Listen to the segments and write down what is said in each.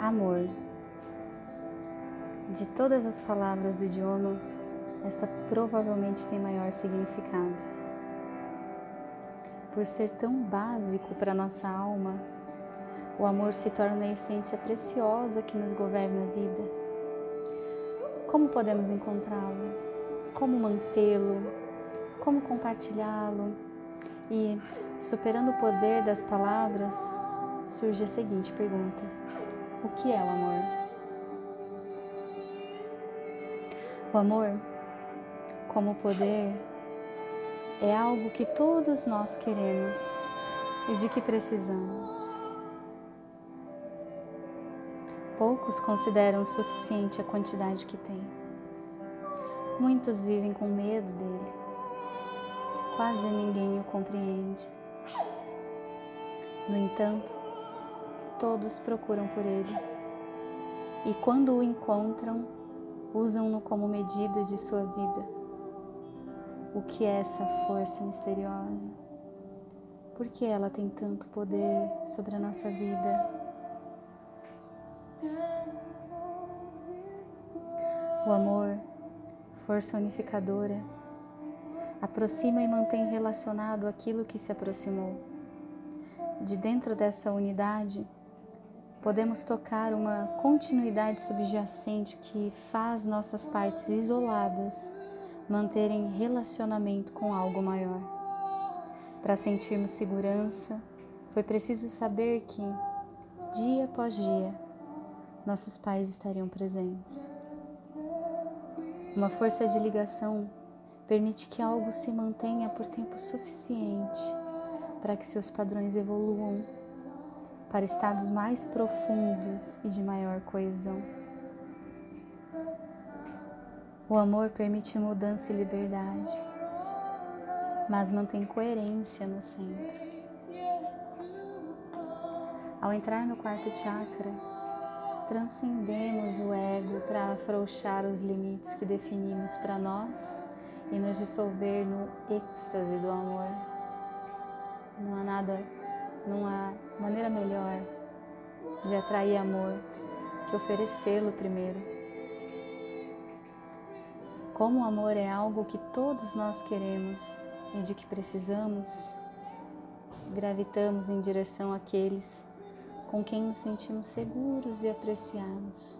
Amor. De todas as palavras do idioma, esta provavelmente tem maior significado. Por ser tão básico para nossa alma, o amor se torna a essência preciosa que nos governa a vida. Como podemos encontrá-lo? Como mantê-lo? Como compartilhá-lo? E, superando o poder das palavras, surge a seguinte pergunta: O que é o amor? O amor, como poder, é algo que todos nós queremos e de que precisamos. Poucos consideram suficiente a quantidade que tem. Muitos vivem com medo dele. Quase ninguém o compreende. No entanto, todos procuram por ele. E quando o encontram, usam-no como medida de sua vida. O que é essa força misteriosa? Por que ela tem tanto poder sobre a nossa vida? O amor, força unificadora, aproxima e mantém relacionado aquilo que se aproximou. De dentro dessa unidade, podemos tocar uma continuidade subjacente que faz nossas partes isoladas manterem relacionamento com algo maior. Para sentirmos segurança, foi preciso saber que, dia após dia, nossos pais estariam presentes. Uma força de ligação permite que algo se mantenha por tempo suficiente para que seus padrões evoluam para estados mais profundos e de maior coesão. O amor permite mudança e liberdade, mas mantém coerência no centro. Ao entrar no quarto chakra, transcendemos o ego para afrouxar os limites que definimos para nós e nos dissolver no êxtase do amor. Não há nada, não há maneira melhor de atrair amor que oferecê-lo primeiro. Como o amor é algo que todos nós queremos e de que precisamos, gravitamos em direção àqueles com quem nos sentimos seguros e apreciados.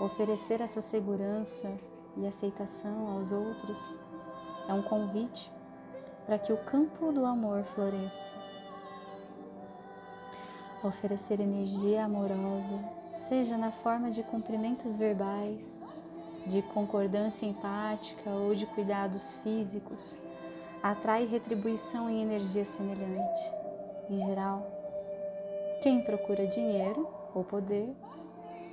Oferecer essa segurança e aceitação aos outros é um convite para que o campo do amor floresça. Oferecer energia amorosa, seja na forma de cumprimentos verbais, de concordância empática ou de cuidados físicos, atrai retribuição em energia semelhante. Em geral, quem procura dinheiro ou poder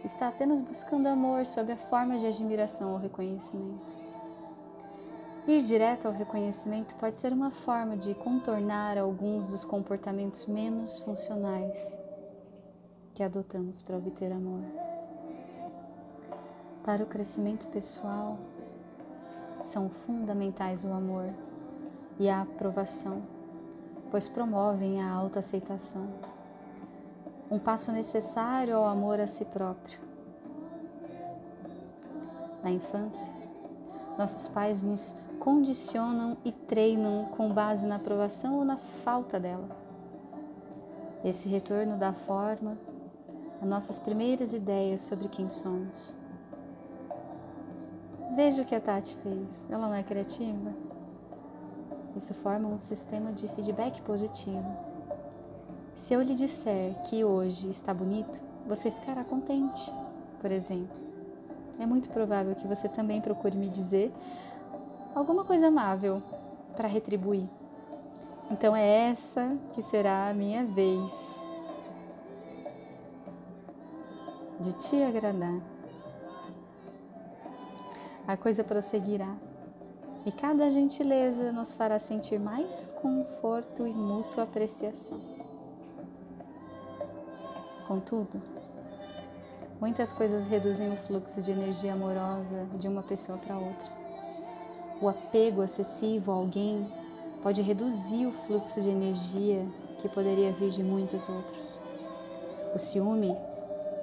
está apenas buscando amor sob a forma de admiração ou reconhecimento. Ir direto ao reconhecimento pode ser uma forma de contornar alguns dos comportamentos menos funcionais que adotamos para obter amor. Para o crescimento pessoal, são fundamentais o amor e a aprovação, pois promovem a autoaceitação um passo necessário ao amor a si próprio. Na infância, nossos pais nos condicionam e treinam com base na aprovação ou na falta dela. Esse retorno dá forma a nossas primeiras ideias sobre quem somos. Veja o que a Tati fez. Ela não é criativa? Isso forma um sistema de feedback positivo se eu lhe disser que hoje está bonito, você ficará contente, por exemplo. É muito provável que você também procure me dizer alguma coisa amável para retribuir. Então é essa que será a minha vez de te agradar. A coisa prosseguirá e cada gentileza nos fará sentir mais conforto e mútua apreciação. Contudo, muitas coisas reduzem o fluxo de energia amorosa de uma pessoa para outra. O apego excessivo a alguém pode reduzir o fluxo de energia que poderia vir de muitos outros. O ciúme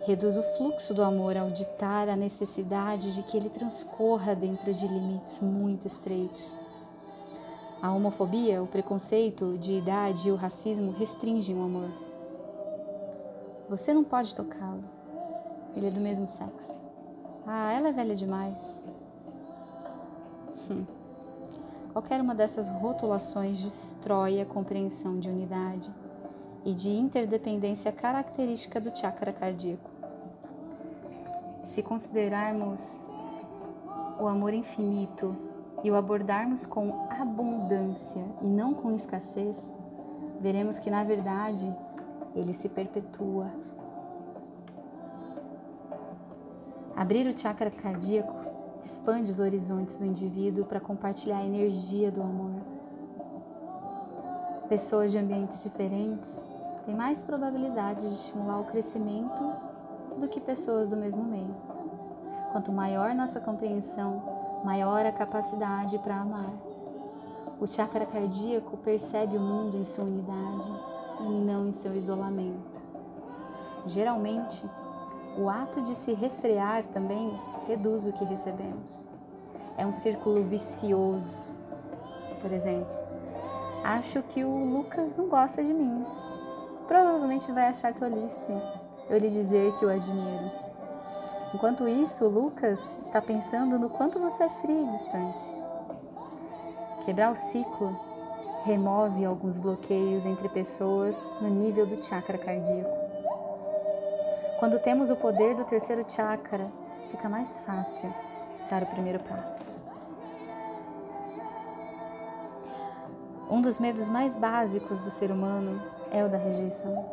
reduz o fluxo do amor ao ditar a necessidade de que ele transcorra dentro de limites muito estreitos. A homofobia, o preconceito de idade e o racismo restringem o amor. Você não pode tocá-lo. Ele é do mesmo sexo. Ah, ela é velha demais. Qualquer uma dessas rotulações destrói a compreensão de unidade e de interdependência característica do chakra cardíaco. Se considerarmos o amor infinito e o abordarmos com abundância e não com escassez, veremos que na verdade ele se perpetua. Abrir o chakra cardíaco expande os horizontes do indivíduo para compartilhar a energia do amor. Pessoas de ambientes diferentes têm mais probabilidade de estimular o crescimento do que pessoas do mesmo meio. Quanto maior nossa compreensão, maior a capacidade para amar. O chakra cardíaco percebe o mundo em sua unidade e não em seu isolamento. Geralmente, o ato de se refrear também reduz o que recebemos. É um círculo vicioso. Por exemplo, acho que o Lucas não gosta de mim. Provavelmente vai achar tolice eu lhe dizer que o admiro. Enquanto isso, o Lucas está pensando no quanto você é frio e distante. Quebrar o ciclo remove alguns bloqueios entre pessoas no nível do chakra cardíaco. Quando temos o poder do terceiro chakra, fica mais fácil dar o primeiro passo. Um dos medos mais básicos do ser humano é o da rejeição.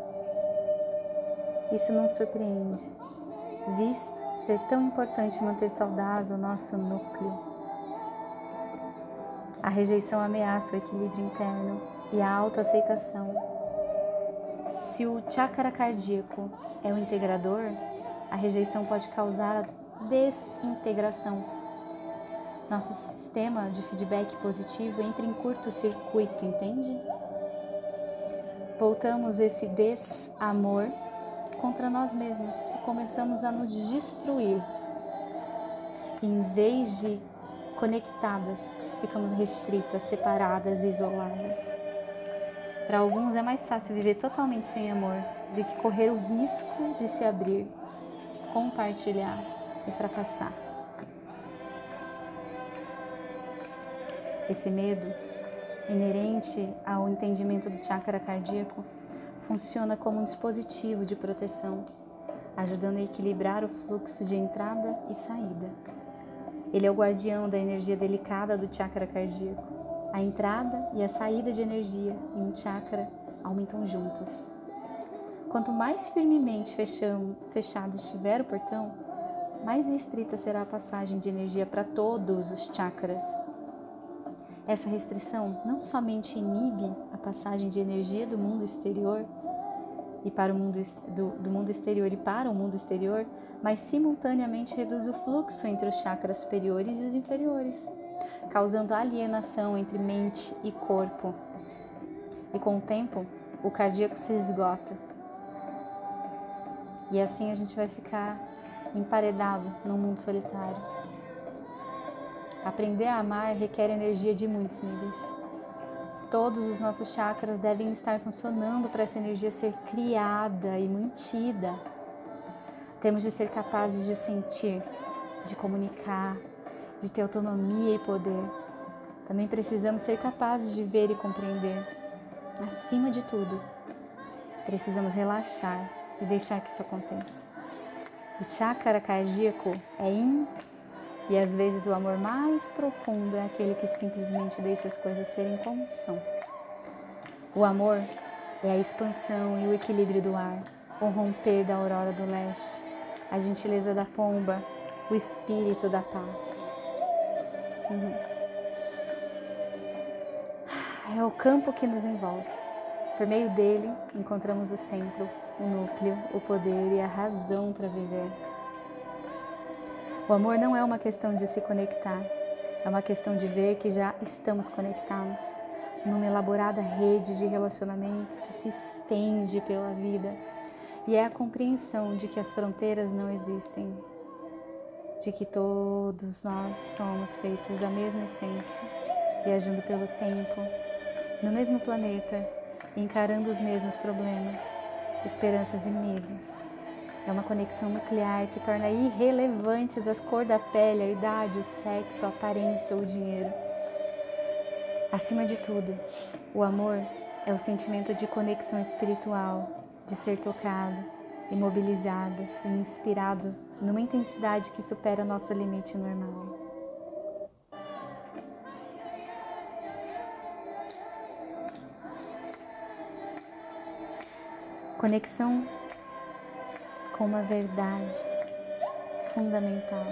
Isso não surpreende, visto ser tão importante manter saudável o nosso núcleo a rejeição ameaça o equilíbrio interno e a autoaceitação. Se o chakra cardíaco é o integrador, a rejeição pode causar desintegração. Nosso sistema de feedback positivo entra em curto-circuito, entende? Voltamos esse desamor contra nós mesmos e começamos a nos destruir. Em vez de conectadas, ficamos restritas, separadas, isoladas. Para alguns é mais fácil viver totalmente sem amor do que correr o risco de se abrir, compartilhar e fracassar. Esse medo, inerente ao entendimento do chakra cardíaco, funciona como um dispositivo de proteção, ajudando a equilibrar o fluxo de entrada e saída ele é o guardião da energia delicada do chakra cardíaco. A entrada e a saída de energia em um chakra aumentam juntas. Quanto mais firmemente fechado estiver o portão, mais restrita será a passagem de energia para todos os chakras. Essa restrição não somente inibe a passagem de energia do mundo exterior e para o mundo do, do mundo exterior e para o mundo exterior, mas simultaneamente reduz o fluxo entre os chakras superiores e os inferiores, causando alienação entre mente e corpo. E com o tempo, o cardíaco se esgota. E assim a gente vai ficar emparedado no mundo solitário. Aprender a amar requer energia de muitos níveis. Todos os nossos chakras devem estar funcionando para essa energia ser criada e mantida. Temos de ser capazes de sentir, de comunicar, de ter autonomia e poder. Também precisamos ser capazes de ver e compreender. Acima de tudo, precisamos relaxar e deixar que isso aconteça. O chakra cardíaco é in e às vezes o amor mais profundo é aquele que simplesmente deixa as coisas serem como são. O amor é a expansão e o equilíbrio do ar, o romper da aurora do leste, a gentileza da pomba, o espírito da paz. Uhum. É o campo que nos envolve. Por meio dele, encontramos o centro, o núcleo, o poder e a razão para viver. O amor não é uma questão de se conectar, é uma questão de ver que já estamos conectados numa elaborada rede de relacionamentos que se estende pela vida e é a compreensão de que as fronteiras não existem, de que todos nós somos feitos da mesma essência, viajando pelo tempo, no mesmo planeta, encarando os mesmos problemas, esperanças e medos. É uma conexão nuclear que torna irrelevantes as cor da pele, a idade, o sexo, a aparência ou o dinheiro. Acima de tudo, o amor é o sentimento de conexão espiritual, de ser tocado, imobilizado e inspirado numa intensidade que supera nosso limite normal. Conexão com uma verdade fundamental.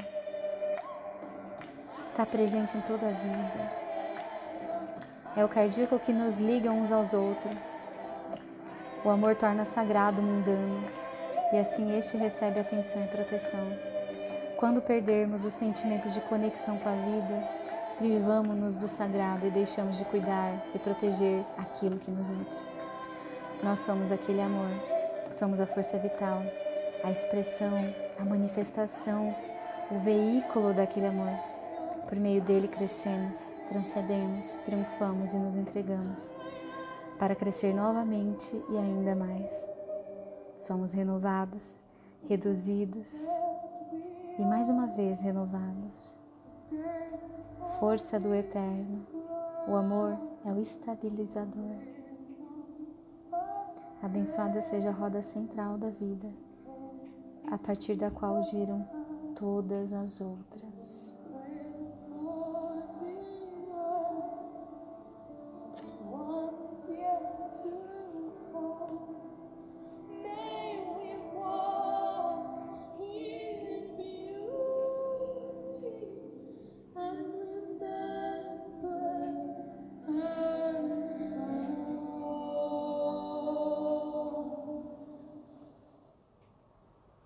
Está presente em toda a vida. É o cardíaco que nos liga uns aos outros. O amor torna sagrado o mundano e assim este recebe atenção e proteção. Quando perdermos o sentimento de conexão com a vida, privamos-nos do sagrado e deixamos de cuidar e proteger aquilo que nos nutre. Nós somos aquele amor, somos a força vital, a expressão, a manifestação, o veículo daquele amor. Por meio dele crescemos, transcendemos, triunfamos e nos entregamos para crescer novamente e ainda mais. Somos renovados, reduzidos e mais uma vez renovados. Força do eterno, o amor é o estabilizador. Abençoada seja a roda central da vida a partir da qual giram todas as outras.